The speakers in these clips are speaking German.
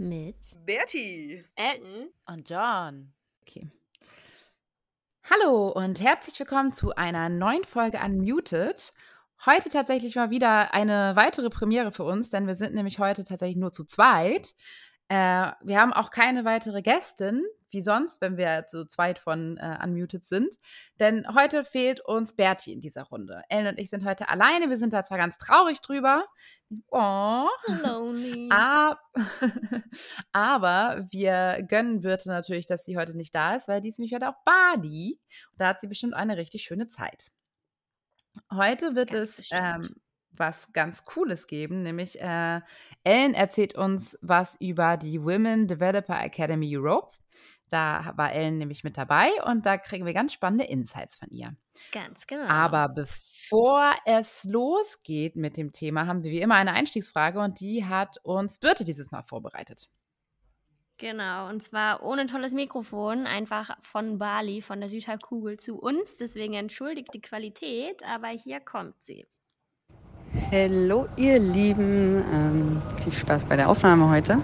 mit Bertie, Elton und John. Okay. Hallo und herzlich willkommen zu einer neuen Folge Unmuted. Heute tatsächlich mal wieder eine weitere Premiere für uns, denn wir sind nämlich heute tatsächlich nur zu zweit. Äh, wir haben auch keine weitere Gästin, wie sonst, wenn wir zu zweit von äh, Unmuted sind. Denn heute fehlt uns Bertie in dieser Runde. Ellen und ich sind heute alleine. Wir sind da zwar ganz traurig drüber. Oh. Lonely. Ab Aber wir gönnen Birte natürlich, dass sie heute nicht da ist, weil die ist nämlich heute auf Bali. Und da hat sie bestimmt eine richtig schöne Zeit. Heute wird Ganz es ähm, was ganz Cooles geben, nämlich äh, Ellen erzählt uns was über die Women Developer Academy Europe. Da war Ellen nämlich mit dabei und da kriegen wir ganz spannende Insights von ihr. Ganz genau. Aber bevor es losgeht mit dem Thema, haben wir wie immer eine Einstiegsfrage und die hat uns Birte dieses Mal vorbereitet. Genau, und zwar ohne tolles Mikrofon, einfach von Bali, von der Südhalbkugel zu uns. Deswegen entschuldigt die Qualität, aber hier kommt sie. Hallo ihr Lieben, ähm, viel Spaß bei der Aufnahme heute.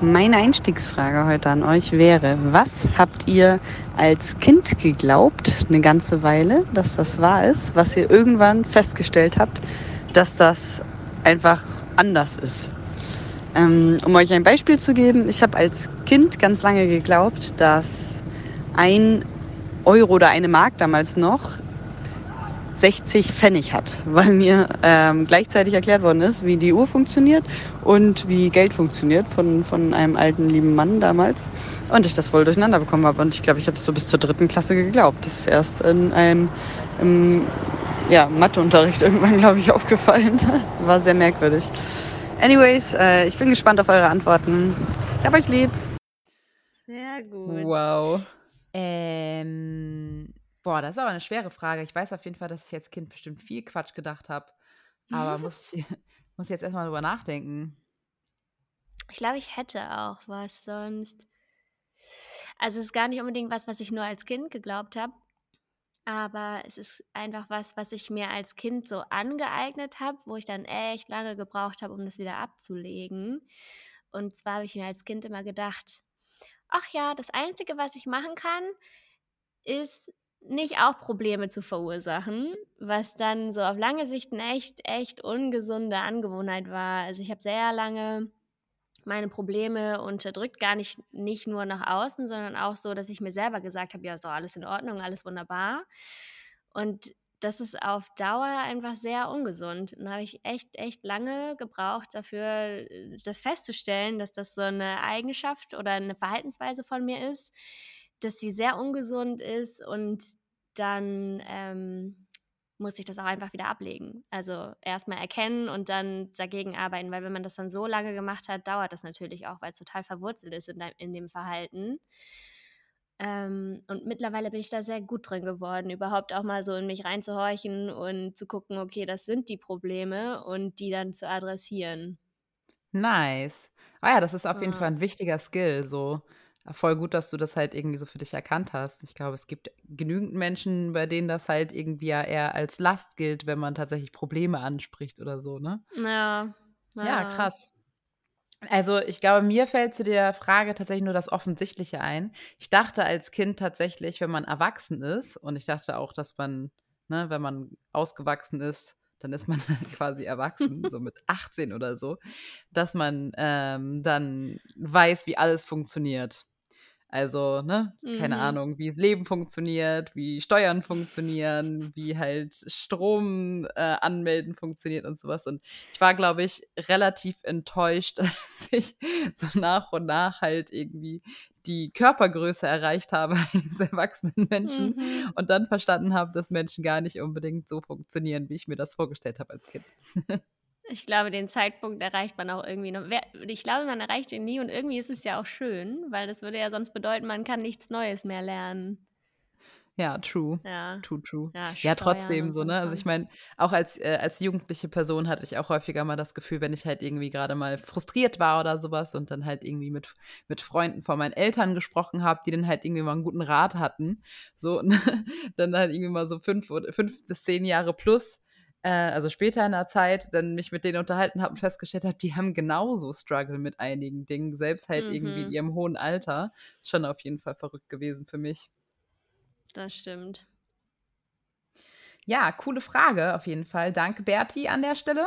Meine Einstiegsfrage heute an euch wäre, was habt ihr als Kind geglaubt, eine ganze Weile, dass das wahr ist, was ihr irgendwann festgestellt habt, dass das einfach anders ist? Ähm, um euch ein Beispiel zu geben, ich habe als Kind ganz lange geglaubt, dass ein Euro oder eine Mark damals noch 60 Pfennig hat, weil mir ähm, gleichzeitig erklärt worden ist, wie die Uhr funktioniert und wie Geld funktioniert von, von einem alten lieben Mann damals. Und ich das voll durcheinander bekommen habe. Und ich glaube, ich habe es so bis zur dritten Klasse geglaubt. Das ist erst in einem im, ja, Matheunterricht irgendwann, glaube ich, aufgefallen. War sehr merkwürdig. Anyways, äh, ich bin gespannt auf eure Antworten. Ich hab euch lieb. Sehr gut. Wow. Ähm, boah, das ist aber eine schwere Frage. Ich weiß auf jeden Fall, dass ich als Kind bestimmt viel Quatsch gedacht habe. Aber muss ich, muss jetzt erstmal drüber nachdenken. Ich glaube, ich hätte auch was sonst. Also es ist gar nicht unbedingt was, was ich nur als Kind geglaubt habe, aber es ist einfach was, was ich mir als Kind so angeeignet habe, wo ich dann echt lange gebraucht habe, um das wieder abzulegen. Und zwar habe ich mir als Kind immer gedacht, ach ja, das Einzige, was ich machen kann, ist nicht auch Probleme zu verursachen, was dann so auf lange Sicht eine echt, echt ungesunde Angewohnheit war. Also ich habe sehr lange meine Probleme unterdrückt, gar nicht, nicht nur nach außen, sondern auch so, dass ich mir selber gesagt habe, ja, ist doch alles in Ordnung, alles wunderbar. Und das ist auf Dauer einfach sehr ungesund. Und da habe ich echt, echt lange gebraucht dafür, das festzustellen, dass das so eine Eigenschaft oder eine Verhaltensweise von mir ist, dass sie sehr ungesund ist und dann ähm, muss ich das auch einfach wieder ablegen. Also erstmal erkennen und dann dagegen arbeiten, weil wenn man das dann so lange gemacht hat, dauert das natürlich auch, weil es total verwurzelt ist in, de in dem Verhalten. Ähm, und mittlerweile bin ich da sehr gut drin geworden, überhaupt auch mal so in mich reinzuhorchen und zu gucken, okay, das sind die Probleme und die dann zu adressieren. Nice. Ah ja, das ist auf jeden. Fall ein wichtiger Skill. So voll gut, dass du das halt irgendwie so für dich erkannt hast. Ich glaube, es gibt genügend Menschen, bei denen das halt irgendwie ja eher als Last gilt, wenn man tatsächlich Probleme anspricht oder so, ne? Ja, Ja, krass. Also ich glaube, mir fällt zu der Frage tatsächlich nur das Offensichtliche ein. Ich dachte als Kind tatsächlich, wenn man erwachsen ist, und ich dachte auch, dass man, ne, wenn man ausgewachsen ist, dann ist man quasi erwachsen, so mit 18 oder so, dass man ähm, dann weiß, wie alles funktioniert. Also, ne, keine Mhm. Ahnung, wie das Leben funktioniert, wie Steuern funktionieren, wie halt Strom äh, anmelden funktioniert und sowas. Und ich war, glaube ich, relativ enttäuscht, als ich so nach und nach halt irgendwie die Körpergröße erreicht habe eines erwachsenen Menschen Mhm. und dann verstanden habe, dass Menschen gar nicht unbedingt so funktionieren, wie ich mir das vorgestellt habe als Kind. Ich glaube, den Zeitpunkt erreicht man auch irgendwie noch. Ich glaube, man erreicht ihn nie und irgendwie ist es ja auch schön, weil das würde ja sonst bedeuten, man kann nichts Neues mehr lernen. Ja, true. Ja. True, true. Ja, Ja, trotzdem und so, ne? Also ich meine, auch als, äh, als jugendliche Person hatte ich auch häufiger mal das Gefühl, wenn ich halt irgendwie gerade mal frustriert war oder sowas und dann halt irgendwie mit, mit Freunden von meinen Eltern gesprochen habe, die dann halt irgendwie mal einen guten Rat hatten, so, ne? dann halt irgendwie mal so fünf, oder, fünf bis zehn Jahre plus, äh, also später in der Zeit, dann mich mit denen unterhalten habe und festgestellt habe, die haben genauso Struggle mit einigen Dingen, selbst halt mhm. irgendwie in mhm. ihrem hohen Alter. Ist schon auf jeden Fall verrückt gewesen für mich. Das stimmt. Ja, coole Frage auf jeden Fall. Danke, Berti, an der Stelle.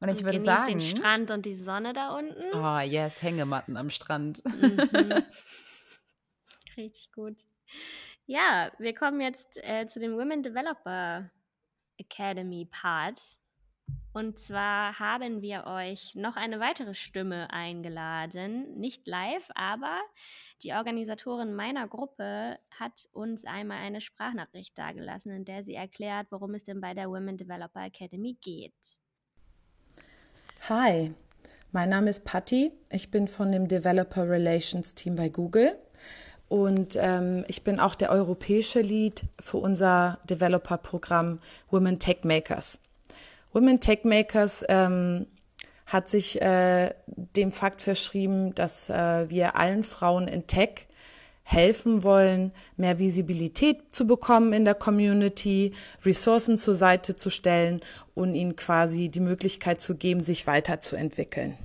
Und ich und würde sagen. den Strand und die Sonne da unten. Oh, yes, Hängematten am Strand. Mhm. Richtig gut. Ja, wir kommen jetzt äh, zu dem Women Developer Academy Part. Und zwar haben wir euch noch eine weitere Stimme eingeladen, nicht live, aber die Organisatorin meiner Gruppe hat uns einmal eine Sprachnachricht dargelassen, in der sie erklärt, worum es denn bei der Women Developer Academy geht. Hi, mein Name ist Patti. Ich bin von dem Developer Relations Team bei Google und ähm, ich bin auch der europäische Lead für unser Developer-Programm Women Tech Makers. Women Tech Makers ähm, hat sich äh, dem Fakt verschrieben, dass äh, wir allen Frauen in Tech helfen wollen, mehr Visibilität zu bekommen in der Community, Ressourcen zur Seite zu stellen und ihnen quasi die Möglichkeit zu geben, sich weiterzuentwickeln.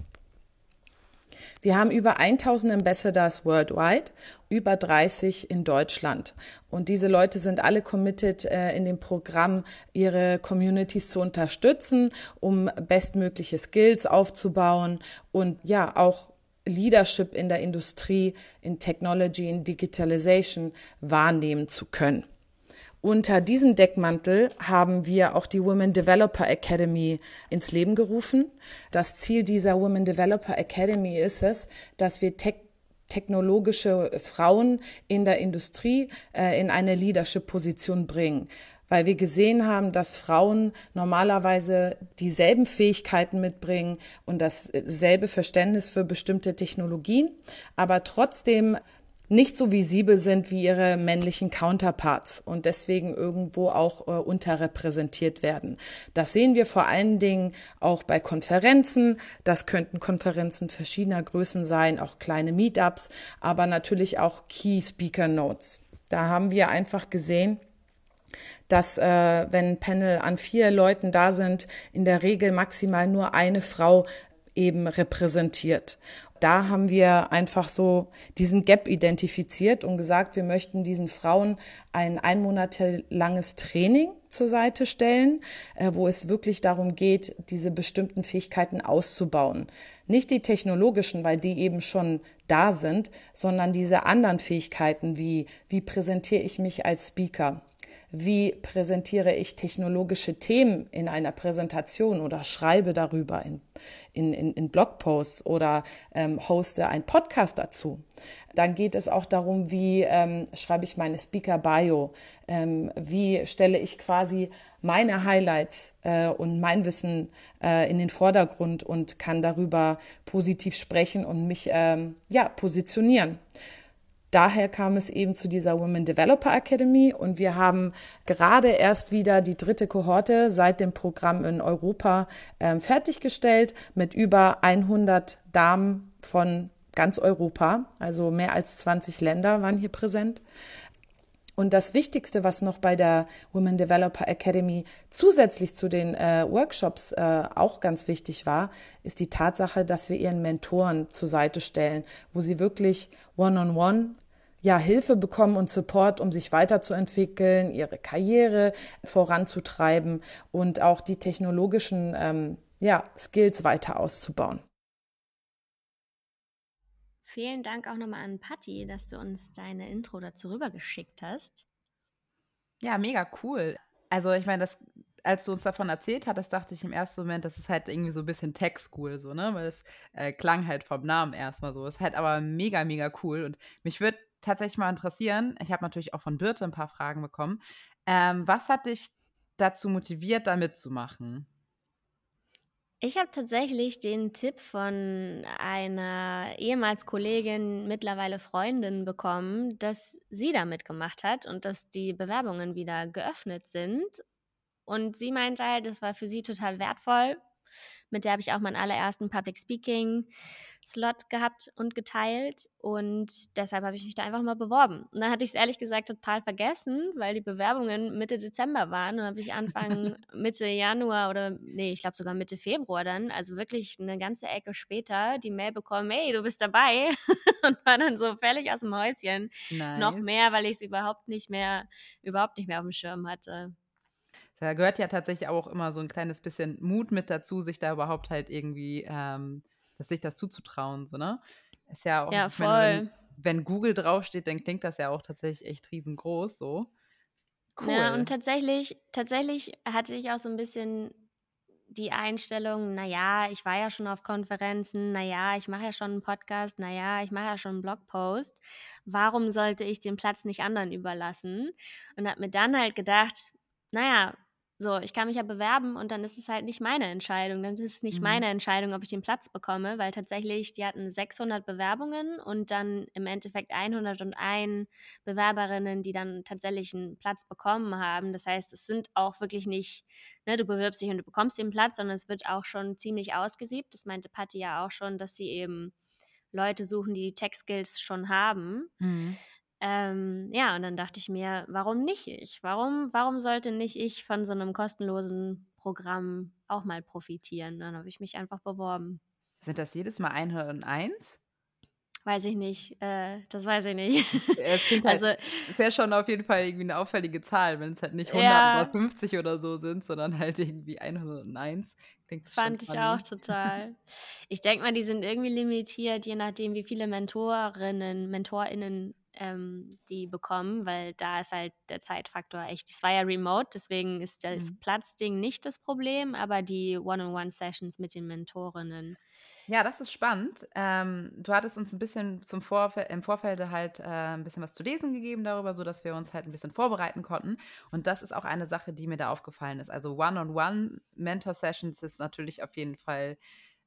Wir haben über 1000 Ambassadors worldwide, über 30 in Deutschland. Und diese Leute sind alle committed, äh, in dem Programm ihre Communities zu unterstützen, um bestmögliche Skills aufzubauen und ja, auch Leadership in der Industrie, in Technology, in Digitalization wahrnehmen zu können. Unter diesem Deckmantel haben wir auch die Women Developer Academy ins Leben gerufen. Das Ziel dieser Women Developer Academy ist es, dass wir Tech technologische Frauen in der Industrie äh, in eine Leadership-Position bringen weil wir gesehen haben, dass Frauen normalerweise dieselben Fähigkeiten mitbringen und dasselbe Verständnis für bestimmte Technologien, aber trotzdem nicht so visibel sind wie ihre männlichen Counterparts und deswegen irgendwo auch äh, unterrepräsentiert werden. Das sehen wir vor allen Dingen auch bei Konferenzen. Das könnten Konferenzen verschiedener Größen sein, auch kleine Meetups, aber natürlich auch Key Speaker Notes. Da haben wir einfach gesehen, dass äh, wenn Panel an vier Leuten da sind, in der Regel maximal nur eine Frau eben repräsentiert. Da haben wir einfach so diesen Gap identifiziert und gesagt, wir möchten diesen Frauen ein einmonatelanges Training zur Seite stellen, äh, wo es wirklich darum geht, diese bestimmten Fähigkeiten auszubauen. Nicht die technologischen, weil die eben schon da sind, sondern diese anderen Fähigkeiten wie, wie präsentiere ich mich als Speaker? Wie präsentiere ich technologische Themen in einer Präsentation oder schreibe darüber in, in, in, in Blogposts oder ähm, hoste einen Podcast dazu. Dann geht es auch darum, wie ähm, schreibe ich meine Speaker-Bio, ähm, wie stelle ich quasi meine Highlights äh, und mein Wissen äh, in den Vordergrund und kann darüber positiv sprechen und mich ähm, ja positionieren daher kam es eben zu dieser Women Developer Academy und wir haben gerade erst wieder die dritte Kohorte seit dem Programm in Europa äh, fertiggestellt mit über 100 Damen von ganz Europa, also mehr als 20 Länder waren hier präsent. Und das Wichtigste, was noch bei der Women Developer Academy zusätzlich zu den äh, Workshops äh, auch ganz wichtig war, ist die Tatsache, dass wir ihren Mentoren zur Seite stellen, wo sie wirklich one-on-one -on -one ja, Hilfe bekommen und Support, um sich weiterzuentwickeln, ihre Karriere voranzutreiben und auch die technologischen ähm, ja, Skills weiter auszubauen. Vielen Dank auch nochmal an Patti, dass du uns deine Intro dazu rübergeschickt hast. Ja, mega cool. Also ich meine, das als du uns davon erzählt hattest, dachte ich im ersten Moment, das ist halt irgendwie so ein bisschen Tech-School, so, ne? Weil es äh, klang halt vom Namen erstmal so. Ist halt aber mega, mega cool. Und mich würde tatsächlich mal interessieren, ich habe natürlich auch von Birte ein paar Fragen bekommen. Ähm, was hat dich dazu motiviert, da mitzumachen? Ich habe tatsächlich den Tipp von einer ehemals Kollegin, mittlerweile Freundin bekommen, dass sie da mitgemacht hat und dass die Bewerbungen wieder geöffnet sind. Und sie meinte halt, das war für sie total wertvoll, Mit der habe ich auch meinen allerersten Public Speaking Slot gehabt und geteilt und deshalb habe ich mich da einfach mal beworben. Und dann hatte ich es ehrlich gesagt total vergessen, weil die Bewerbungen Mitte Dezember waren und dann habe ich Anfang Mitte Januar oder nee, ich glaube sogar Mitte Februar dann, also wirklich eine ganze Ecke später, die Mail bekommen, hey, du bist dabei und war dann so völlig aus dem Häuschen. Nice. Noch mehr, weil ich es überhaupt nicht mehr, überhaupt nicht mehr auf dem Schirm hatte. Da gehört ja tatsächlich auch immer so ein kleines bisschen Mut mit dazu, sich da überhaupt halt irgendwie, ähm, dass sich das zuzutrauen, so, ne? Ist ja auch, ja, voll. Meine, wenn, wenn, Google draufsteht, dann klingt das ja auch tatsächlich echt riesengroß, so. Cool. Ja, und tatsächlich, tatsächlich hatte ich auch so ein bisschen die Einstellung, naja, ich war ja schon auf Konferenzen, naja, ich mache ja schon einen Podcast, naja, ich mache ja schon einen Blogpost. Warum sollte ich den Platz nicht anderen überlassen? Und habe mir dann halt gedacht, naja, so, ich kann mich ja bewerben und dann ist es halt nicht meine Entscheidung. Dann ist es nicht mhm. meine Entscheidung, ob ich den Platz bekomme, weil tatsächlich, die hatten 600 Bewerbungen und dann im Endeffekt 101 Bewerberinnen, die dann tatsächlich einen Platz bekommen haben. Das heißt, es sind auch wirklich nicht, ne, du bewirbst dich und du bekommst den Platz, sondern es wird auch schon ziemlich ausgesiebt. Das meinte Patti ja auch schon, dass sie eben Leute suchen, die die Tech-Skills schon haben. Mhm. Ähm, ja, und dann dachte ich mir, warum nicht ich? Warum, warum sollte nicht ich von so einem kostenlosen Programm auch mal profitieren? Dann habe ich mich einfach beworben. Sind das jedes Mal 101? Weiß ich nicht. Äh, das weiß ich nicht. Es halt, also, ist ja schon auf jeden Fall irgendwie eine auffällige Zahl, wenn es halt nicht 100 ja, oder 50 oder so sind, sondern halt irgendwie 101. Klingt fand ich auch total. Ich denke mal, die sind irgendwie limitiert, je nachdem, wie viele Mentorinnen, MentorInnen ähm, die bekommen, weil da ist halt der Zeitfaktor echt. Es war ja remote, deswegen ist das mhm. Platzding nicht das Problem, aber die One-on-One-Sessions mit den Mentorinnen. Ja, das ist spannend. Ähm, du hattest uns ein bisschen zum Vorfeld, im Vorfeld halt äh, ein bisschen was zu lesen gegeben darüber, sodass wir uns halt ein bisschen vorbereiten konnten. Und das ist auch eine Sache, die mir da aufgefallen ist. Also One-on-One-Mentor-Sessions ist natürlich auf jeden Fall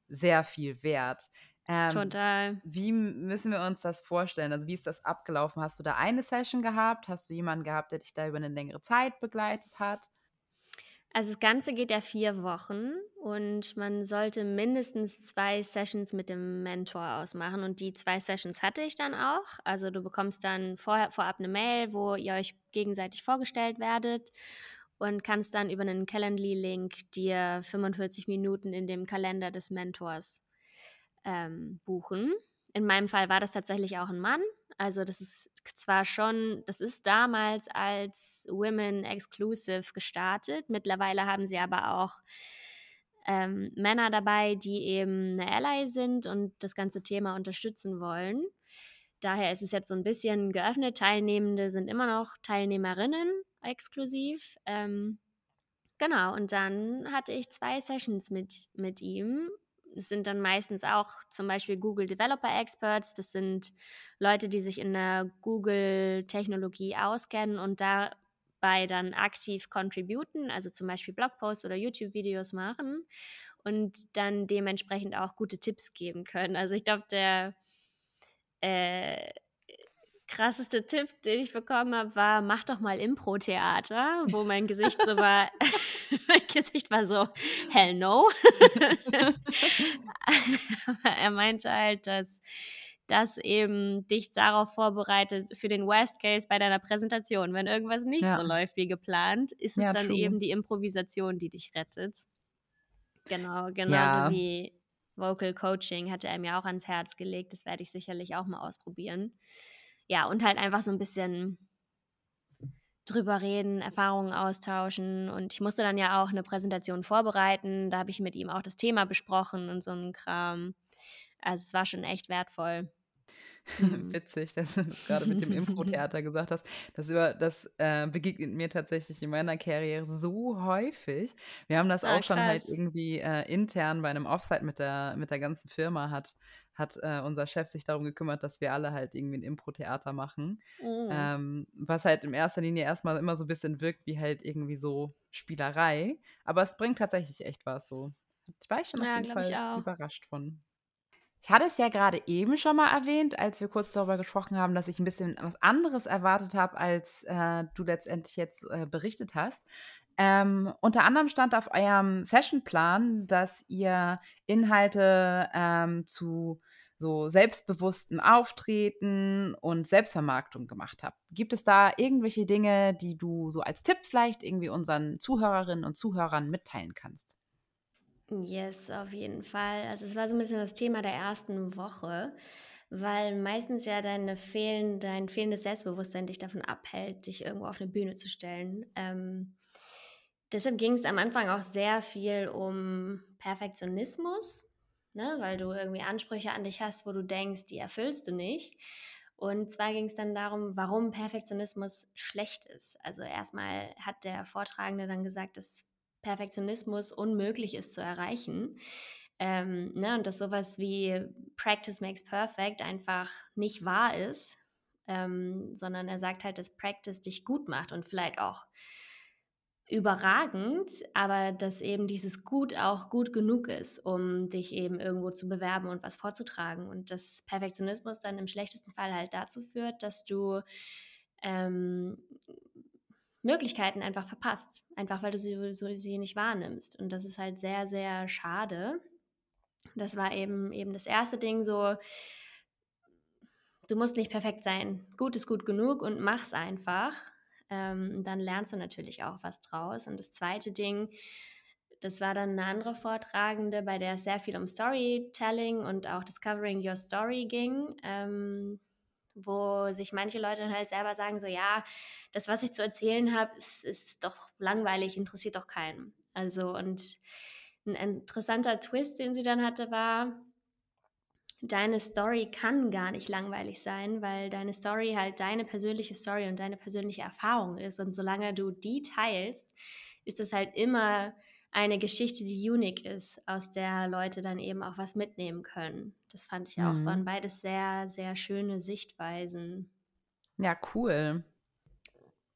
sehr viel wert. Ähm, Total. Wie müssen wir uns das vorstellen? Also wie ist das abgelaufen? Hast du da eine Session gehabt? Hast du jemanden gehabt, der dich da über eine längere Zeit begleitet hat? Also das Ganze geht ja vier Wochen und man sollte mindestens zwei Sessions mit dem Mentor ausmachen und die zwei Sessions hatte ich dann auch. Also du bekommst dann vorher, vorab eine Mail, wo ihr euch gegenseitig vorgestellt werdet und kannst dann über einen Calendly-Link dir 45 Minuten in dem Kalender des Mentors ähm, buchen. In meinem Fall war das tatsächlich auch ein Mann. Also das ist zwar schon, das ist damals als Women Exclusive gestartet. Mittlerweile haben sie aber auch ähm, Männer dabei, die eben eine Ally sind und das ganze Thema unterstützen wollen. Daher ist es jetzt so ein bisschen geöffnet. Teilnehmende sind immer noch Teilnehmerinnen exklusiv. Ähm, genau, und dann hatte ich zwei Sessions mit, mit ihm sind dann meistens auch zum Beispiel Google Developer Experts. Das sind Leute, die sich in der Google-Technologie auskennen und dabei dann aktiv contributen, also zum Beispiel Blogposts oder YouTube-Videos machen und dann dementsprechend auch gute Tipps geben können. Also ich glaube, der äh, krasseste Tipp, den ich bekommen habe, war, mach doch mal Impro-Theater, wo mein Gesicht so war, mein Gesicht war so, hell no. Aber er meinte halt, dass das eben dich darauf vorbereitet für den Worst Case bei deiner Präsentation. Wenn irgendwas nicht ja. so läuft wie geplant, ist es ja, dann true. eben die Improvisation, die dich rettet. Genau, genauso ja. wie Vocal Coaching hatte er mir auch ans Herz gelegt. Das werde ich sicherlich auch mal ausprobieren ja, und halt einfach so ein bisschen drüber reden, Erfahrungen austauschen. Und ich musste dann ja auch eine Präsentation vorbereiten. Da habe ich mit ihm auch das Thema besprochen und so ein Kram. Also es war schon echt wertvoll. Mhm. Witzig, dass du gerade mit dem Impro-Theater gesagt hast. Das, über, das äh, begegnet mir tatsächlich in meiner Karriere so häufig. Wir haben das ah, auch schon halt irgendwie äh, intern bei einem Offsite mit der, mit der ganzen Firma hat, hat äh, unser Chef sich darum gekümmert, dass wir alle halt irgendwie ein Impro-Theater machen. Mhm. Ähm, was halt in erster Linie erstmal immer so ein bisschen wirkt wie halt irgendwie so Spielerei. Aber es bringt tatsächlich echt was so. Ich war schon auf ja, jeden Fall überrascht von. Ich hatte es ja gerade eben schon mal erwähnt, als wir kurz darüber gesprochen haben, dass ich ein bisschen was anderes erwartet habe, als äh, du letztendlich jetzt äh, berichtet hast. Ähm, unter anderem stand auf eurem Sessionplan, dass ihr Inhalte ähm, zu so selbstbewusstem Auftreten und Selbstvermarktung gemacht habt. Gibt es da irgendwelche Dinge, die du so als Tipp vielleicht irgendwie unseren Zuhörerinnen und Zuhörern mitteilen kannst? Yes, auf jeden Fall. Also es war so ein bisschen das Thema der ersten Woche, weil meistens ja deine fehlen, dein fehlendes Selbstbewusstsein dich davon abhält, dich irgendwo auf eine Bühne zu stellen. Ähm, deshalb ging es am Anfang auch sehr viel um Perfektionismus ne? weil du irgendwie Ansprüche an dich hast, wo du denkst, die erfüllst du nicht. Und zwar ging es dann darum, warum Perfektionismus schlecht ist. Also erstmal hat der Vortragende dann gesagt, dass Perfektionismus unmöglich ist zu erreichen. Ähm, ne, und dass sowas wie Practice makes perfect einfach nicht wahr ist, ähm, sondern er sagt halt, dass Practice dich gut macht und vielleicht auch überragend, aber dass eben dieses Gut auch gut genug ist, um dich eben irgendwo zu bewerben und was vorzutragen. Und dass Perfektionismus dann im schlechtesten Fall halt dazu führt, dass du ähm, Möglichkeiten einfach verpasst, einfach weil du sie, so, sie nicht wahrnimmst. Und das ist halt sehr, sehr schade. Das war eben eben das erste Ding so, du musst nicht perfekt sein. Gut ist gut genug und mach's einfach ähm, dann lernst du natürlich auch was draus. Und das zweite Ding, das war dann eine andere Vortragende, bei der es sehr viel um Storytelling und auch Discovering Your Story ging, ähm, wo sich manche Leute dann halt selber sagen, so ja, das, was ich zu erzählen habe, ist, ist doch langweilig, interessiert doch keinen. Also und ein interessanter Twist, den sie dann hatte, war, deine Story kann gar nicht langweilig sein, weil deine Story halt deine persönliche Story und deine persönliche Erfahrung ist. Und solange du die teilst, ist es halt immer eine Geschichte, die unique ist, aus der Leute dann eben auch was mitnehmen können. Das fand ich auch, mhm. waren beides sehr, sehr schöne Sichtweisen. Ja, cool.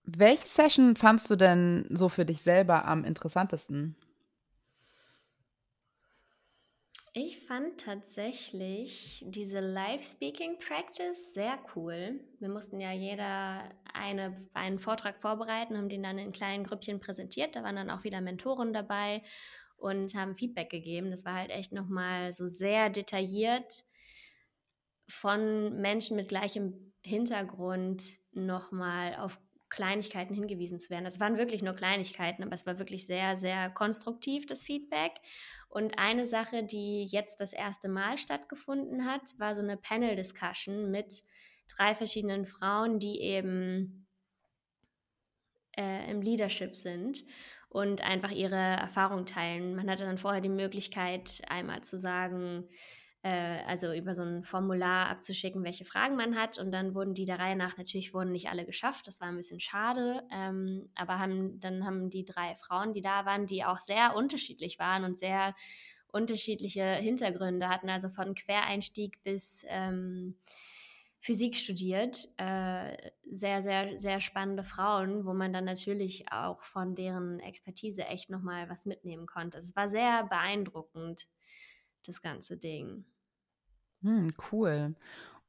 Welche Session fandst du denn so für dich selber am interessantesten? Ich fand tatsächlich diese Live-Speaking-Practice sehr cool. Wir mussten ja jeder eine, einen Vortrag vorbereiten, haben den dann in kleinen Grüppchen präsentiert. Da waren dann auch wieder Mentoren dabei und haben Feedback gegeben. Das war halt echt nochmal so sehr detailliert von Menschen mit gleichem Hintergrund nochmal auf Kleinigkeiten hingewiesen zu werden. Das waren wirklich nur Kleinigkeiten, aber es war wirklich sehr, sehr konstruktiv, das Feedback. Und eine Sache, die jetzt das erste Mal stattgefunden hat, war so eine Panel-Discussion mit drei verschiedenen Frauen, die eben äh, im Leadership sind und einfach ihre Erfahrung teilen. Man hatte dann vorher die Möglichkeit, einmal zu sagen, äh, also über so ein Formular abzuschicken, welche Fragen man hat. Und dann wurden die der Reihe nach, natürlich wurden nicht alle geschafft, das war ein bisschen schade. Ähm, aber haben, dann haben die drei Frauen, die da waren, die auch sehr unterschiedlich waren und sehr unterschiedliche Hintergründe hatten, also von Quereinstieg bis ähm, Physik studiert. Äh, sehr, sehr, sehr spannende Frauen, wo man dann natürlich auch von deren Expertise echt nochmal was mitnehmen konnte. Es war sehr beeindruckend, das ganze Ding. Hm, cool.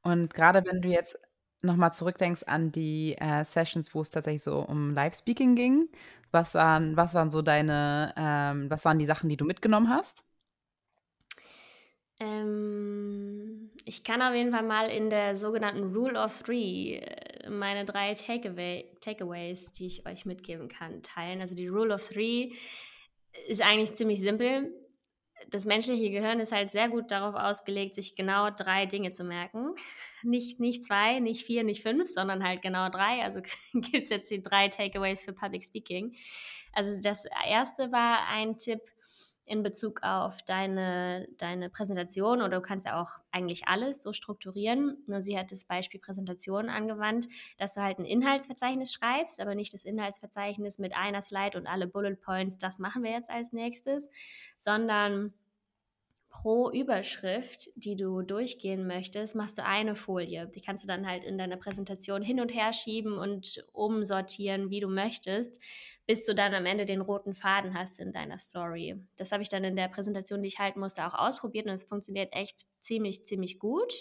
Und gerade wenn du jetzt nochmal zurückdenkst an die, äh, Sessions, wo es tatsächlich so um Live-Speaking ging, was waren was waren so deine ähm, was waren die Sachen, die du mitgenommen hast? Ähm, ich kann auf jeden Fall mal in der sogenannten Rule of Three äh, meine drei Takeaway Takeaways, die ich euch mitgeben kann, teilen. Also die Rule of Three ist eigentlich ziemlich simpel das menschliche Gehirn ist halt sehr gut darauf ausgelegt, sich genau drei Dinge zu merken. Nicht, nicht zwei, nicht vier, nicht fünf, sondern halt genau drei. Also gibt es jetzt die drei Takeaways für Public Speaking. Also das erste war ein Tipp, in Bezug auf deine, deine Präsentation oder du kannst ja auch eigentlich alles so strukturieren. Nur sie hat das Beispiel Präsentation angewandt, dass du halt ein Inhaltsverzeichnis schreibst, aber nicht das Inhaltsverzeichnis mit einer Slide und alle Bullet Points, das machen wir jetzt als nächstes, sondern pro Überschrift, die du durchgehen möchtest, machst du eine Folie. Die kannst du dann halt in deiner Präsentation hin und her schieben und umsortieren, wie du möchtest, bis du dann am Ende den roten Faden hast in deiner Story. Das habe ich dann in der Präsentation, die ich halten musste, auch ausprobiert und es funktioniert echt ziemlich, ziemlich gut.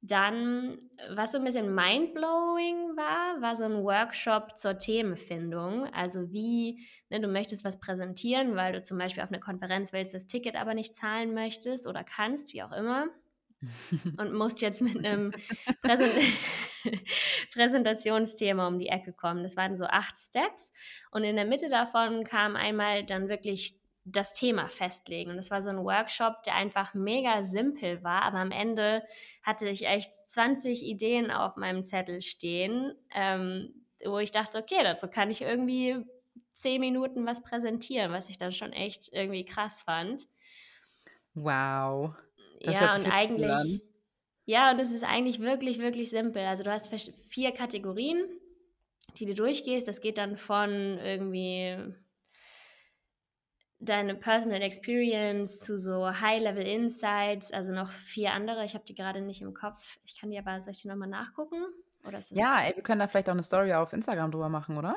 Dann, was so ein bisschen mindblowing war, war so ein Workshop zur Themenfindung. Also wie, ne, du möchtest was präsentieren, weil du zum Beispiel auf eine Konferenz willst, das Ticket aber nicht zahlen möchtest oder kannst, wie auch immer. und musst jetzt mit einem Präsent Präsentationsthema um die Ecke kommen. Das waren so acht Steps und in der Mitte davon kam einmal dann wirklich das Thema festlegen. Und das war so ein Workshop, der einfach mega simpel war, aber am Ende hatte ich echt 20 Ideen auf meinem Zettel stehen, ähm, wo ich dachte, okay, dazu kann ich irgendwie zehn Minuten was präsentieren, was ich dann schon echt irgendwie krass fand. Wow. Das ja, und eigentlich. Ja, und es ist eigentlich wirklich, wirklich simpel. Also du hast vier Kategorien, die du durchgehst. Das geht dann von irgendwie deine Personal Experience zu so High-Level Insights, also noch vier andere. Ich habe die gerade nicht im Kopf. Ich kann die aber, soll ich die nochmal nachgucken? Oder ja, ey, wir können da vielleicht auch eine Story auf Instagram drüber machen, oder?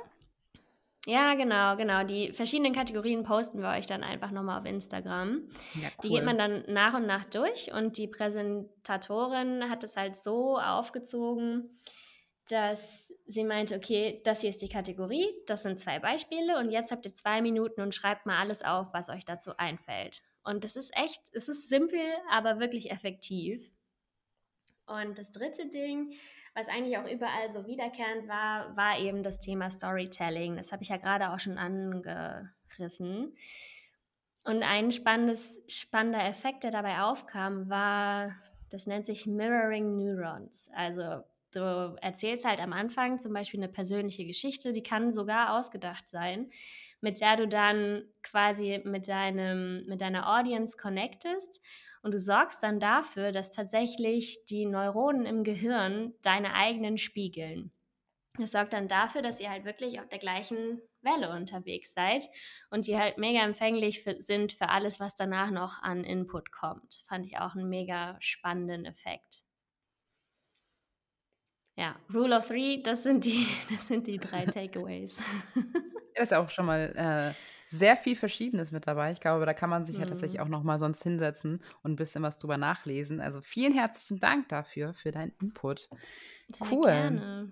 Ja, genau, genau. Die verschiedenen Kategorien posten wir euch dann einfach nochmal auf Instagram. Ja, cool. Die geht man dann nach und nach durch und die Präsentatorin hat es halt so aufgezogen, dass sie meinte, okay, das hier ist die Kategorie, das sind zwei Beispiele und jetzt habt ihr zwei Minuten und schreibt mal alles auf, was euch dazu einfällt. Und das ist echt, es ist simpel, aber wirklich effektiv. Und das dritte Ding, was eigentlich auch überall so wiederkehrend war, war eben das Thema Storytelling. Das habe ich ja gerade auch schon angerissen. Und ein spannendes, spannender Effekt, der dabei aufkam, war, das nennt sich Mirroring Neurons. Also Du erzählst halt am Anfang zum Beispiel eine persönliche Geschichte, die kann sogar ausgedacht sein, mit der du dann quasi mit, deinem, mit deiner Audience connectest und du sorgst dann dafür, dass tatsächlich die Neuronen im Gehirn deine eigenen spiegeln. Das sorgt dann dafür, dass ihr halt wirklich auf der gleichen Welle unterwegs seid und die halt mega empfänglich für, sind für alles, was danach noch an Input kommt. Fand ich auch einen mega spannenden Effekt. Ja, Rule of Three, das sind die, das sind die drei Takeaways. Da ist auch schon mal äh, sehr viel Verschiedenes mit dabei. Ich glaube, da kann man sich ja tatsächlich mhm. auch noch mal sonst hinsetzen und ein bisschen was drüber nachlesen. Also vielen herzlichen Dank dafür, für deinen Input. Sehr cool. Gerne.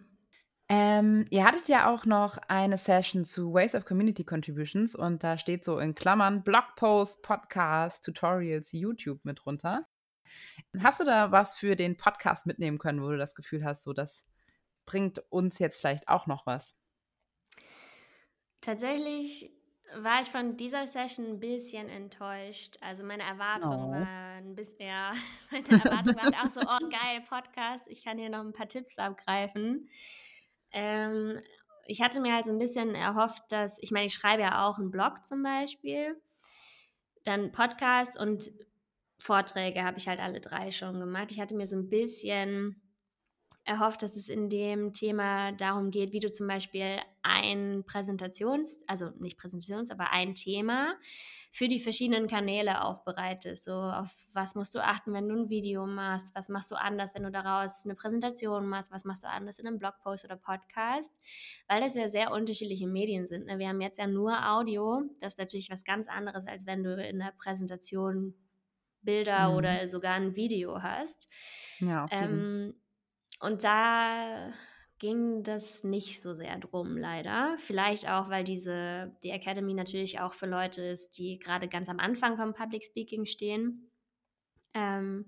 Ähm, ihr hattet ja auch noch eine Session zu Ways of Community Contributions und da steht so in Klammern Blogpost, Podcast, Tutorials, YouTube mit runter. Hast du da was für den Podcast mitnehmen können, wo du das Gefühl hast, so das bringt uns jetzt vielleicht auch noch was? Tatsächlich war ich von dieser Session ein bisschen enttäuscht. Also meine Erwartung oh. war ein bisschen, ja, meine Erwartung war auch so, oh geil, Podcast, ich kann hier noch ein paar Tipps abgreifen. Ähm, ich hatte mir halt so ein bisschen erhofft, dass, ich meine, ich schreibe ja auch einen Blog zum Beispiel, dann Podcast und Vorträge habe ich halt alle drei schon gemacht. Ich hatte mir so ein bisschen erhofft, dass es in dem Thema darum geht, wie du zum Beispiel ein Präsentations-, also nicht Präsentations-, aber ein Thema für die verschiedenen Kanäle aufbereitest. So, auf was musst du achten, wenn du ein Video machst? Was machst du anders, wenn du daraus eine Präsentation machst? Was machst du anders in einem Blogpost oder Podcast? Weil das ja sehr unterschiedliche Medien sind. Ne? Wir haben jetzt ja nur Audio. Das ist natürlich was ganz anderes, als wenn du in der Präsentation Bilder mhm. oder sogar ein Video hast. Ja, ähm, und da ging das nicht so sehr drum, leider. Vielleicht auch, weil diese, die Academy natürlich auch für Leute ist, die gerade ganz am Anfang vom Public Speaking stehen. Ähm,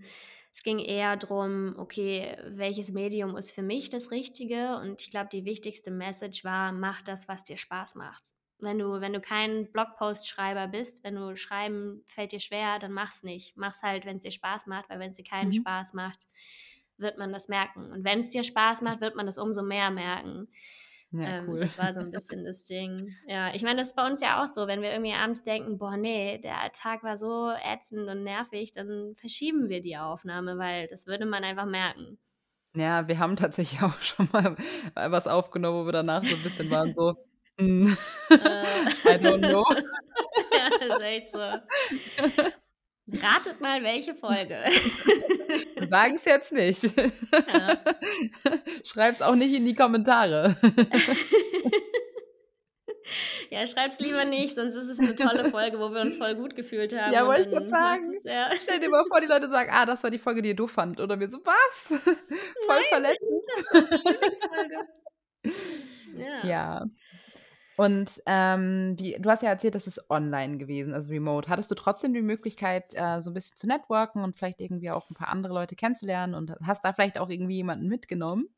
es ging eher darum, okay, welches Medium ist für mich das Richtige? Und ich glaube, die wichtigste Message war, mach das, was dir Spaß macht wenn du, wenn du kein Blogpost-Schreiber bist, wenn du schreiben fällt dir schwer, dann mach's nicht. Mach's halt, wenn es dir Spaß macht, weil wenn es dir keinen mhm. Spaß macht, wird man das merken. Und wenn es dir Spaß macht, wird man das umso mehr merken. Ja, ähm, cool. Das war so ein bisschen das Ding. Ja, ich meine, das ist bei uns ja auch so, wenn wir irgendwie abends denken, boah, nee, der Tag war so ätzend und nervig, dann verschieben wir die Aufnahme, weil das würde man einfach merken. Ja, wir haben tatsächlich auch schon mal was aufgenommen, wo wir danach so ein bisschen waren, so, Mm. I don't know. ja, das ist echt so. Ratet mal, welche Folge. Sagen es jetzt nicht. Ja. Schreibt es auch nicht in die Kommentare. Ja, schreib's lieber nicht, sonst ist es eine tolle Folge, wo wir uns voll gut gefühlt haben. Ja, wollte ich gerade sagen. es- Ja. Stell dir mal vor, die Leute sagen, ah, das war die Folge, die ihr doof fand. Oder wir so, was? Voll verletzend. Lieblingsfolge. Ja. Ja. Und ähm, wie, du hast ja erzählt, das ist online gewesen, also remote. Hattest du trotzdem die Möglichkeit, äh, so ein bisschen zu networken und vielleicht irgendwie auch ein paar andere Leute kennenzulernen und hast da vielleicht auch irgendwie jemanden mitgenommen?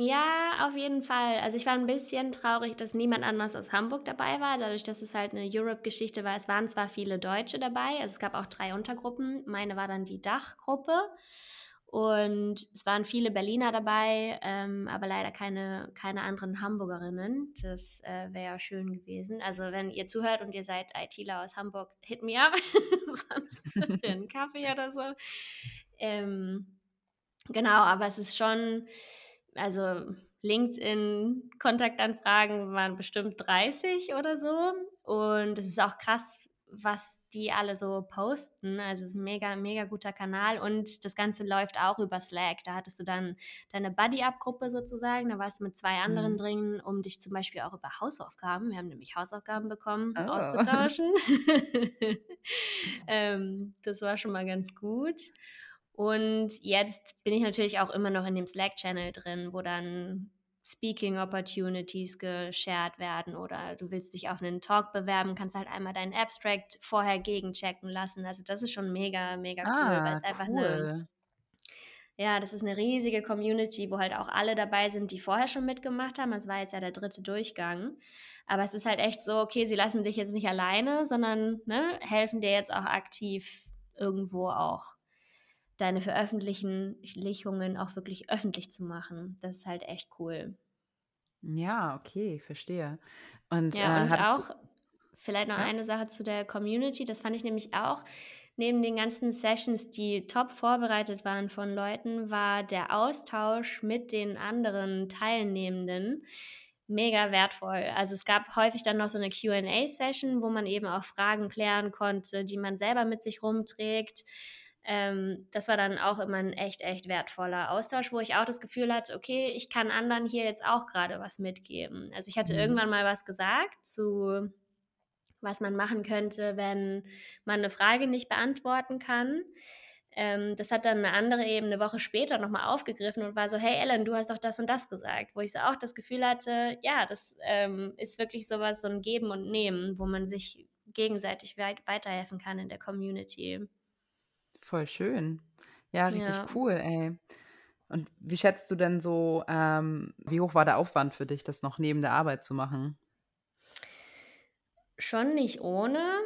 Ja, auf jeden Fall. Also ich war ein bisschen traurig, dass niemand anders aus Hamburg dabei war, dadurch, dass es halt eine Europe-Geschichte war. Es waren zwar viele Deutsche dabei, also es gab auch drei Untergruppen. Meine war dann die Dachgruppe und es waren viele Berliner dabei, ähm, aber leider keine, keine anderen Hamburgerinnen. Das äh, wäre ja schön gewesen. Also wenn ihr zuhört und ihr seid ITler aus Hamburg, hit me up, sonst für einen Kaffee oder so. Ähm, genau, aber es ist schon also LinkedIn-Kontaktanfragen waren bestimmt 30 oder so. Und es ist auch krass, was die alle so posten. Also es ist ein mega, mega guter Kanal. Und das Ganze läuft auch über Slack. Da hattest du dann deine Buddy-Up-Gruppe sozusagen. Da warst du mit zwei anderen Mhm. drin, um dich zum Beispiel auch über Hausaufgaben, wir haben nämlich Hausaufgaben bekommen, Oh. auszutauschen. ähm, das war schon mal ganz gut. Und jetzt bin ich natürlich auch immer noch in dem Slack-Channel drin, wo dann Speaking Opportunities geshared werden oder du willst dich auf einen Talk bewerben, kannst halt einmal deinen Abstract vorher gegenchecken lassen. Also das ist schon mega, mega cool, weil Ah, es einfach eine, cool. ja, das ist eine riesige Community, wo halt auch alle dabei sind, die vorher schon mitgemacht haben. Es war jetzt ja der dritte Durchgang. Aber es ist halt echt so, okay, sie lassen dich jetzt nicht alleine, sondern ne, helfen dir jetzt auch aktiv irgendwo auch deine Veröffentlichungen auch wirklich öffentlich zu machen. Das ist halt echt cool. Ja, okay, verstehe. Und, Ja, äh, und auch vielleicht noch Ja? eine Sache zu der Community, das fand ich nämlich auch neben den ganzen Sessions, die top vorbereitet waren von Leuten, war der Austausch mit den anderen Teilnehmenden mega wertvoll. Also es gab häufig dann noch so eine Q&A-Session, wo man eben auch Fragen klären konnte, die man selber mit sich rumträgt. Ähm, das war dann auch immer ein echt, echt wertvoller Austausch, wo ich auch das Gefühl hatte, okay, ich kann anderen hier jetzt auch gerade was mitgeben. Also ich hatte Mhm. irgendwann mal was gesagt zu was man machen könnte, wenn man eine Frage nicht beantworten kann. Ähm, das hat dann eine andere eben eine Woche später nochmal aufgegriffen und war so, hey Ellen, du hast doch das und das gesagt, wo ich so auch das Gefühl hatte, ja, das ähm, ist wirklich sowas, so ein Geben und Nehmen, wo man sich gegenseitig weit weiterhelfen kann in der Community. Voll schön. Ja, richtig Ja. cool, ey. Und wie schätzt du denn so, ähm, wie hoch war der Aufwand für dich, das noch neben der Arbeit zu machen? Schon nicht ohne.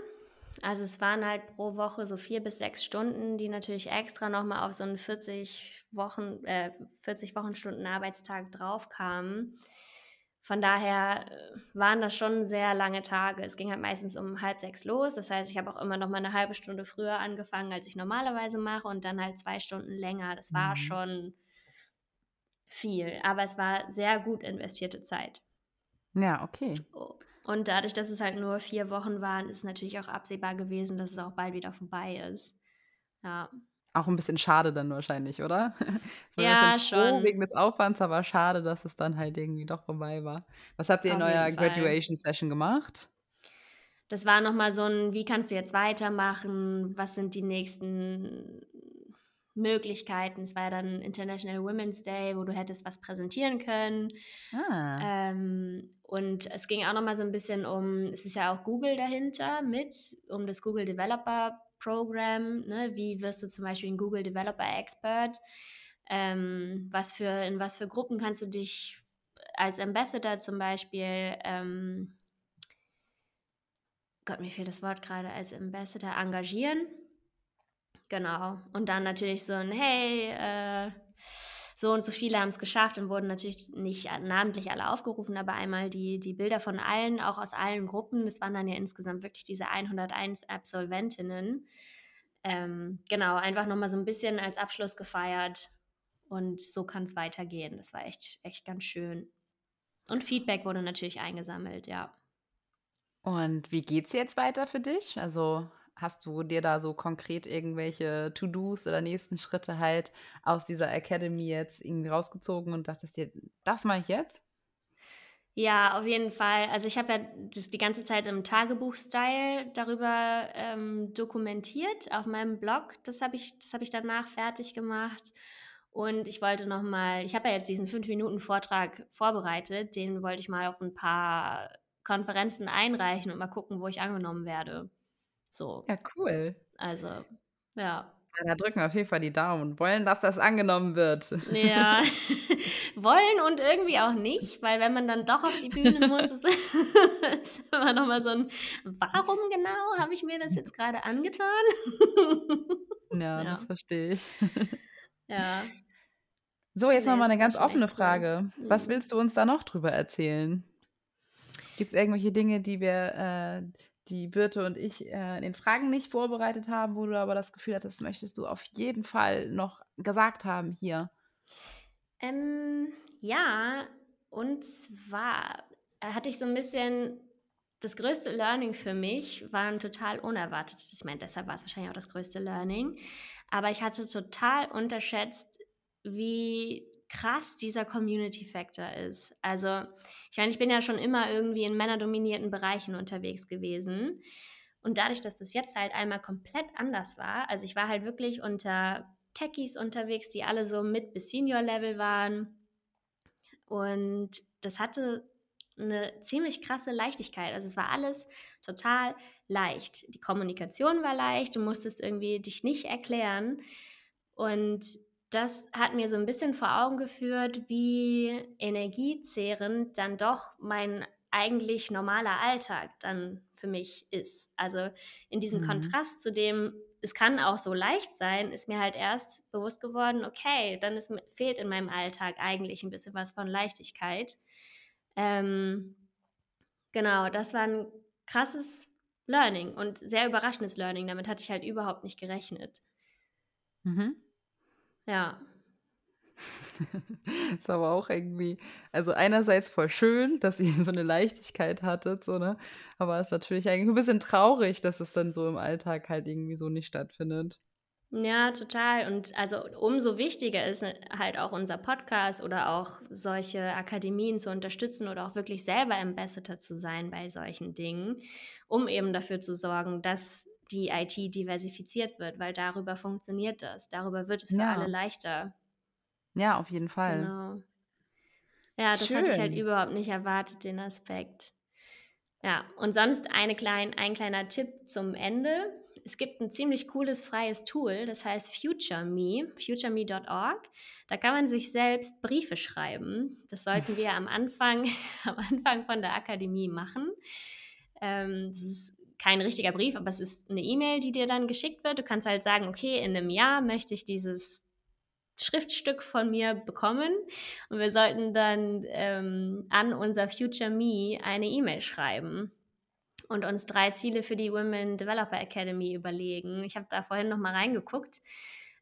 Also es waren halt pro Woche so vier bis sechs Stunden, die natürlich extra nochmal auf so einen 40 Wochen, äh, 40 Wochenstunden Arbeitstag draufkamen. Von daher äh, waren das schon sehr lange Tage. Es ging halt meistens um halb sechs los. Das heißt, ich habe auch immer noch mal eine halbe Stunde früher angefangen, als ich normalerweise mache und dann halt zwei Stunden länger. Das war Mhm. schon viel, aber es war sehr gut investierte Zeit. Ja, okay. Oh. Und dadurch, dass es halt nur vier Wochen waren, ist natürlich auch absehbar gewesen, dass es auch bald wieder vorbei ist. Ja. Auch ein bisschen schade dann wahrscheinlich, oder? War Ja, schon. wegen des Aufwands, aber schade, dass es dann halt irgendwie doch vorbei war. Was habt ihr in Auf jeden eurer Fall. Graduation Session gemacht? Das war nochmal so ein, wie kannst du jetzt weitermachen? Was sind die nächsten Möglichkeiten? Es war ja dann International Women's Day, wo du hättest was präsentieren können. Ah. Ähm, und es ging auch nochmal so ein bisschen um, es ist ja auch Google dahinter mit, um das Google Developer Program. Ne? Wie wirst du zum Beispiel ein Google Developer Expert? Ähm, was für, in was für Gruppen kannst du dich als Ambassador zum Beispiel, ähm, Gott, mir fehlt das Wort gerade, als Ambassador engagieren? Genau. Und dann natürlich so ein, hey, äh, so und so viele haben es geschafft und wurden natürlich nicht namentlich alle aufgerufen, aber einmal die, die Bilder von allen, auch aus allen Gruppen. Das waren dann ja insgesamt wirklich diese 101 Absolventinnen. Ähm, genau, einfach nochmal so ein bisschen als Abschluss gefeiert und so kann es weitergehen. Das war echt, echt ganz schön. Und Feedback wurde natürlich eingesammelt, ja. Und wie geht's jetzt weiter für dich? Also hast du dir da so konkret irgendwelche To-Dos oder nächsten Schritte halt aus dieser Academy jetzt irgendwie rausgezogen und dachtest dir, das mache ich jetzt? Ja, auf jeden Fall. Also ich habe ja das die ganze Zeit im Tagebuch-Style darüber ähm, dokumentiert auf meinem Blog. Das habe ich, das ich danach fertig gemacht. Und ich wollte noch mal, ich habe ja jetzt diesen 5-Minuten-Vortrag vorbereitet, den wollte ich mal auf ein paar Konferenzen einreichen und mal gucken, wo ich angenommen werde. So. Ja, cool. Also, ja. Da drücken wir auf jeden Fall die Daumen wollen, dass das angenommen wird. Ja, wollen und irgendwie auch nicht, weil wenn man dann doch auf die Bühne muss, ist, ist immer nochmal so ein, warum genau habe ich mir das jetzt gerade angetan? Ja, Ja. das verstehe ich. Ja, So, jetzt Nee, noch mal das eine ganz offene cool. Frage. Was Mhm. willst du uns da noch drüber erzählen? Gibt es irgendwelche Dinge, die wir, äh, die Birte und ich äh, in den Fragen nicht vorbereitet haben, wo du aber das Gefühl hattest, möchtest du auf jeden Fall noch gesagt haben hier? ähm, ja, und zwar äh, hatte ich so ein bisschen das größte Learning für mich war ein total unerwartetes. Ich meine, deshalb war es wahrscheinlich auch das größte Learning. Aber ich hatte total unterschätzt, wie krass dieser Community Factor ist. Also, ich meine, ich bin ja schon immer irgendwie in männerdominierten Bereichen unterwegs gewesen. Und dadurch, dass das jetzt halt einmal komplett anders war, also ich war halt wirklich unter Techies unterwegs, die alle so mit bis Senior-Level waren. Und das hatte eine ziemlich krasse Leichtigkeit. Also es war alles total leicht. Die Kommunikation war leicht, du musstest irgendwie dich nicht erklären. Und das hat mir so ein bisschen vor Augen geführt, wie energiezehrend dann doch mein eigentlich normaler Alltag dann für mich ist. Also in diesem Mhm. Kontrast zu dem, es kann auch so leicht sein, ist mir halt erst bewusst geworden, okay, dann ist, fehlt in meinem Alltag eigentlich ein bisschen was von Leichtigkeit. Ähm, genau, das war ein krasses Learning und sehr überraschendes Learning. Damit hatte ich halt überhaupt nicht gerechnet. Mhm. Ja. ist aber auch irgendwie, also einerseits voll schön, dass ihr so eine Leichtigkeit hattet, so, ne? Aber ist natürlich eigentlich ein bisschen traurig, dass es dann so im Alltag halt irgendwie so nicht stattfindet. Ja, total. Und also umso wichtiger ist halt auch unser Podcast oder auch solche Akademien zu unterstützen oder auch wirklich selber Ambassador zu sein bei solchen Dingen, um eben dafür zu sorgen, dass die IT diversifiziert wird, weil darüber funktioniert das. Darüber wird es für Ja. alle leichter. Ja, auf jeden Fall. Genau. Ja, das hatte ich halt Schön. überhaupt nicht erwartet, den Aspekt. Ja, und sonst eine klein, ein kleiner Tipp zum Ende. Es gibt ein ziemlich cooles freies Tool, das heißt FutureMe, futureme.org. Da kann man sich selbst Briefe schreiben. Das sollten wir am Anfang, am Anfang von der Akademie machen. Ähm, das ist kein richtiger Brief, aber es ist eine E-Mail, die dir dann geschickt wird. Du kannst halt sagen, okay, in einem Jahr möchte ich dieses Schriftstück von mir bekommen und wir sollten dann ähm, an unser Future Me eine E-Mail schreiben und uns drei Ziele für die Women Developer Academy überlegen. Ich habe da vorhin noch mal reingeguckt.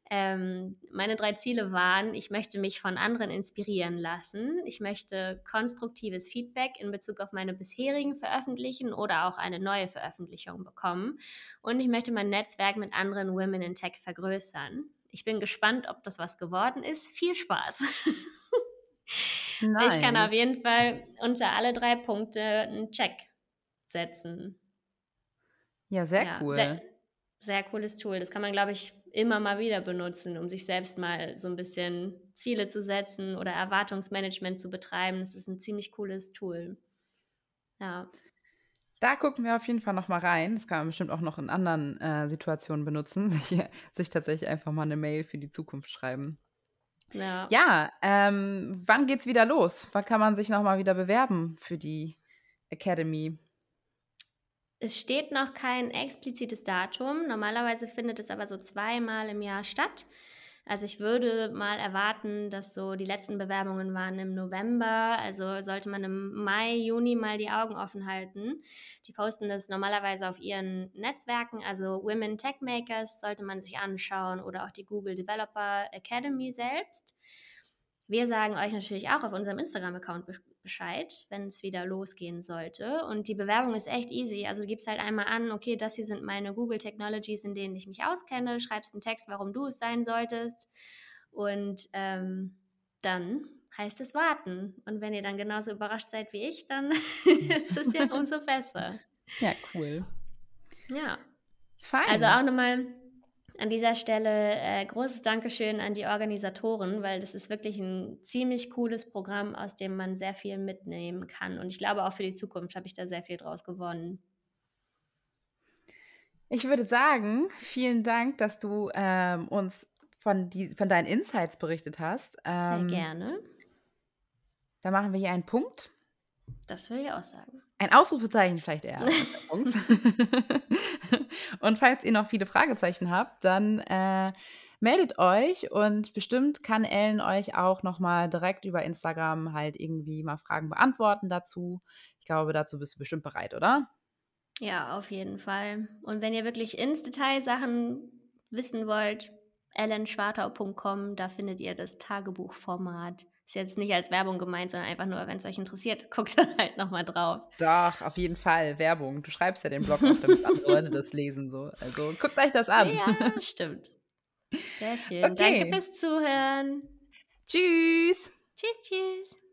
Ähm, meine drei Ziele waren, ich möchte mich von anderen inspirieren lassen, ich möchte konstruktives Feedback in Bezug auf meine bisherigen Veröffentlichen oder auch eine neue Veröffentlichung bekommen und ich möchte mein Netzwerk mit anderen Women in Tech vergrößern. Ich bin gespannt, ob das was geworden ist. Viel Spaß. Nice. Ich kann auf jeden Fall unter alle drei Punkte einen Check setzen. Ja, sehr Ja, cool. Sehr, sehr cooles Tool. Das kann man, glaube ich, immer mal wieder benutzen, um sich selbst mal so ein bisschen Ziele zu setzen oder Erwartungsmanagement zu betreiben. Das ist ein ziemlich cooles Tool. Ja. Da gucken wir auf jeden Fall noch mal rein. Das kann man bestimmt auch noch in anderen äh, Situationen benutzen. Sich, sich tatsächlich einfach mal eine Mail für die Zukunft schreiben. Ja. Ja, ähm, wann geht's wieder los? Wann kann man sich noch mal wieder bewerben für die Academy? Es steht noch kein explizites Datum. Normalerweise findet es aber so zweimal im Jahr statt. Also ich würde mal erwarten, dass so die letzten Bewerbungen waren im November. Also sollte man im Mai, Juni mal die Augen offen halten. Die posten das normalerweise auf ihren Netzwerken. Also Women Tech Makers sollte man sich anschauen oder auch die Google Developer Academy selbst. Wir sagen euch natürlich auch auf unserem Instagram-Account Bescheid, wenn es wieder losgehen sollte. Und die Bewerbung ist echt easy. Also du gibst halt einmal an, okay, das hier sind meine Google Technologies, in denen ich mich auskenne, schreibst einen Text, warum du es sein solltest. Und ähm, dann heißt es warten. Und wenn ihr dann genauso überrascht seid wie ich, dann ist es ja umso besser. Ja, cool. Ja. Fein. Also auch nochmal an dieser Stelle äh, großes Dankeschön an die Organisatoren, weil das ist wirklich ein ziemlich cooles Programm, aus dem man sehr viel mitnehmen kann. Und ich glaube, auch für die Zukunft habe ich da sehr viel draus gewonnen. Ich würde sagen, vielen Dank, dass du ähm, uns von, die, von deinen Insights berichtet hast. Ähm, sehr gerne. Da machen wir hier einen Punkt. Das würde ich auch sagen. Ein Ausrufezeichen vielleicht eher. Und falls ihr noch viele Fragezeichen habt, dann äh, meldet euch und bestimmt kann Ellen euch auch nochmal direkt über Instagram halt irgendwie mal Fragen beantworten dazu. Ich glaube, dazu bist du bestimmt bereit, oder? Ja, auf jeden Fall. Und wenn ihr wirklich ins Detail Sachen wissen wollt, ellenschwartau.com, da findet ihr das Tagebuchformat. Ist jetzt nicht als Werbung gemeint, sondern einfach nur, wenn es euch interessiert, guckt da halt nochmal drauf. Doch, auf jeden Fall, Werbung. Du schreibst ja den Blog auf, damit andere Leute das lesen. So. Also guckt euch das an. Ja, stimmt. Sehr schön. Okay. Danke fürs Zuhören. Tschüss. Tschüss, tschüss.